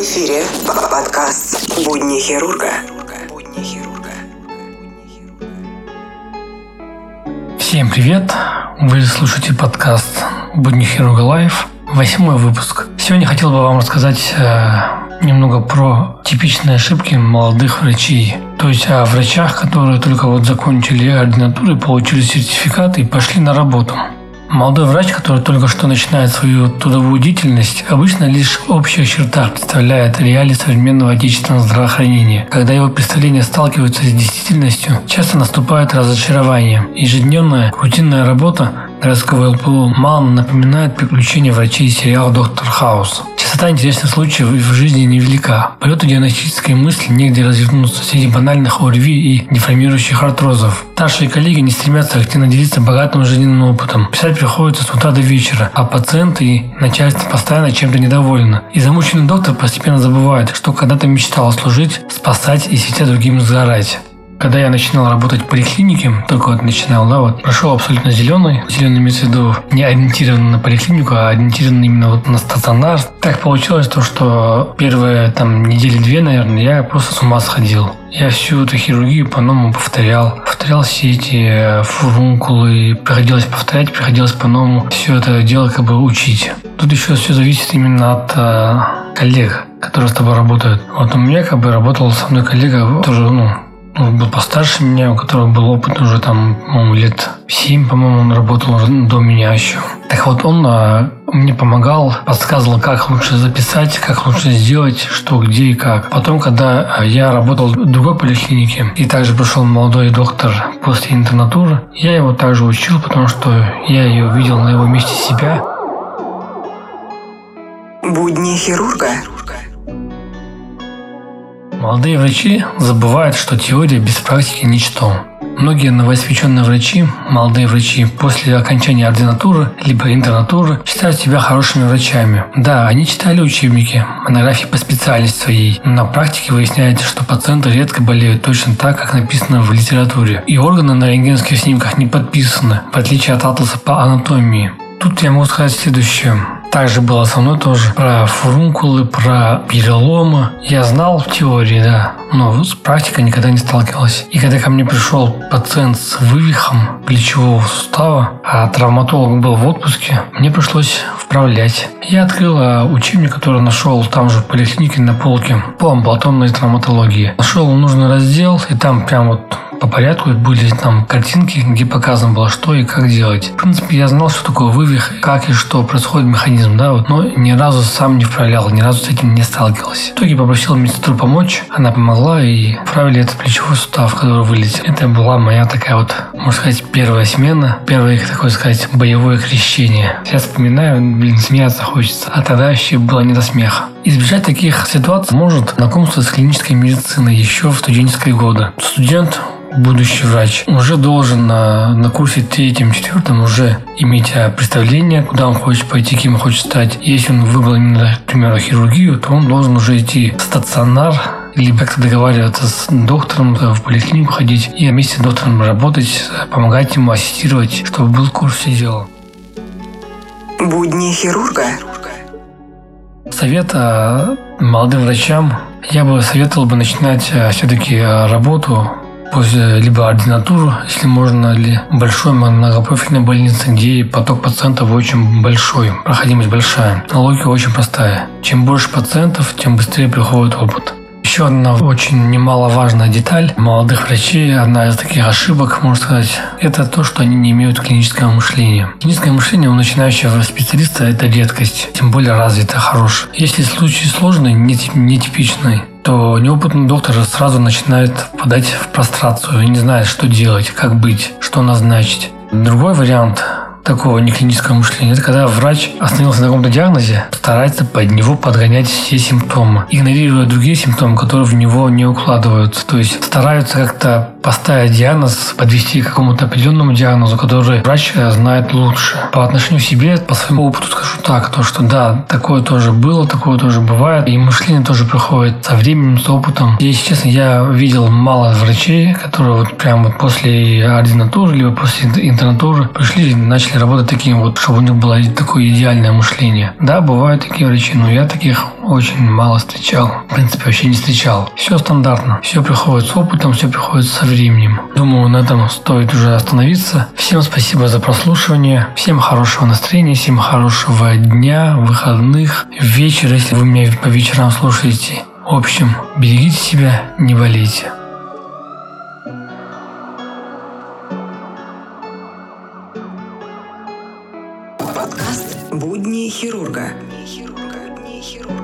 эфире подкаст «Будни хирурга». Всем привет! Вы слушаете подкаст «Будни хирурга лайф», восьмой выпуск. Сегодня хотел бы вам рассказать э, немного про типичные ошибки молодых врачей. То есть о врачах, которые только вот закончили ординатуру, получили сертификат и пошли на работу. Молодой врач, который только что начинает свою трудовую деятельность, обычно лишь в общих чертах представляет реалии современного отечественного здравоохранения. Когда его представления сталкиваются с действительностью, часто наступает разочарование. Ежедневная рутинная работа городского ЛПУ мало напоминает приключения врачей из сериала «Доктор Хаус». Частота интересных случаев в жизни невелика. Полету диагностической мысли негде развернуться среди банальных ОРВИ и деформирующих артрозов. Старшие коллеги не стремятся активно делиться богатым жизненным опытом. Писать приходится с утра до вечера, а пациенты и начальство постоянно чем-то недовольны. И замученный доктор постепенно забывает, что когда-то мечтал служить, спасать и светя другим сгорать. Когда я начинал работать в поликлинике, только вот начинал, да, вот, прошел абсолютно зеленый. Зеленый имеется в виду не ориентированный на поликлинику, а ориентированный именно вот на стационар. Так получилось то, что первые там недели две, наверное, я просто с ума сходил. Я всю эту хирургию по-новому повторял. Повторял все эти э, фурункулы. Приходилось повторять, приходилось по-новому все это дело как бы учить. Тут еще все зависит именно от э, коллег, которые с тобой работают. Вот у меня как бы работал со мной коллега, тоже, ну, он был постарше меня, у которого был опыт уже там, по-моему, лет 7, по-моему, он работал до меня еще. Так вот, он а, мне помогал, подсказывал, как лучше записать, как лучше сделать, что, где и как. Потом, когда а, я работал в другой поликлинике, и также пришел молодой доктор после интернатуры, я его также учил, потому что я ее видел на его месте себя. Будни хирурга. Молодые врачи забывают, что теория без практики – ничто. Многие новоиспеченные врачи, молодые врачи, после окончания ординатуры либо интернатуры считают себя хорошими врачами. Да, они читали учебники, монографии по специальности своей, но на практике выясняется, что пациенты редко болеют точно так, как написано в литературе. И органы на рентгенских снимках не подписаны, в отличие от атласа по анатомии. Тут я могу сказать следующее. Также было со мной тоже про фурункулы, про переломы. Я знал в теории, да, но с практикой никогда не сталкивался. И когда ко мне пришел пациент с вывихом плечевого сустава, а травматолог был в отпуске, мне пришлось вправлять. Я открыл а, учебник, который нашел там же в поликлинике на полке по амбулаторной травматологии. Нашел нужный раздел, и там прям вот по порядку были там картинки, где показано было, что и как делать. В принципе, я знал, что такое вывих, как и что происходит механизм, да, вот, но ни разу сам не вправлял, ни разу с этим не сталкивался. В итоге попросил медсестру помочь, она помогла и вправили этот плечевой сустав, который вылетел. Это была моя такая вот, можно сказать, первая смена, первое, такое сказать, боевое крещение. Сейчас вспоминаю, блин, смеяться хочется, а тогда вообще было не до смеха. Избежать таких ситуаций может знакомство с клинической медициной еще в студенческие годы. Студент будущий врач уже должен на, на курсе третьем, четвертом уже иметь а, представление, куда он хочет пойти, кем он хочет стать. Если он выбрал именно, к примеру, хирургию, то он должен уже идти в стационар, либо как-то договариваться с доктором, в поликлинику ходить и вместе с доктором работать, помогать ему, ассистировать, чтобы был курс все дела. Будни хирурга. Совет а, молодым врачам я бы советовал бы начинать а, все-таки работу после либо ординатуру, если можно, или большой многопрофильной больницы, где поток пациентов очень большой, проходимость большая. Логика очень простая. Чем больше пациентов, тем быстрее приходит опыт. Еще одна очень немаловажная деталь молодых врачей, одна из таких ошибок, можно сказать, это то, что они не имеют клинического мышления. Клиническое мышление у начинающего специалиста – это редкость, тем более развитое, хорошее. Если случай сложный, нетипичный, то неопытный доктор сразу начинает впадать в прострацию и не знает, что делать, как быть, что назначить. Другой вариант такого неклинического мышления, это когда врач остановился на каком-то диагнозе, старается под него подгонять все симптомы, игнорируя другие симптомы, которые в него не укладываются. То есть стараются как-то поставить диагноз, подвести к какому-то определенному диагнозу, который врач знает лучше. По отношению к себе, по своему опыту скажу так, то что да, такое тоже было, такое тоже бывает, и мышление тоже приходит со временем, с опытом. Если честно, я видел мало врачей, которые вот прямо вот после ординатуры, либо после интернатуры пришли и начали работать таким вот, чтобы у них было такое идеальное мышление. Да, бывают такие врачи, но я таких очень мало встречал. В принципе, вообще не встречал. Все стандартно. Все приходит с опытом, все приходит со временем. Думаю, на этом стоит уже остановиться. Всем спасибо за прослушивание. Всем хорошего настроения, всем хорошего дня, выходных, вечера, если вы меня по вечерам слушаете. В общем, берегите себя, не болейте. Подкаст «Будни хирурга». Будни хирурга. Будни хирурга.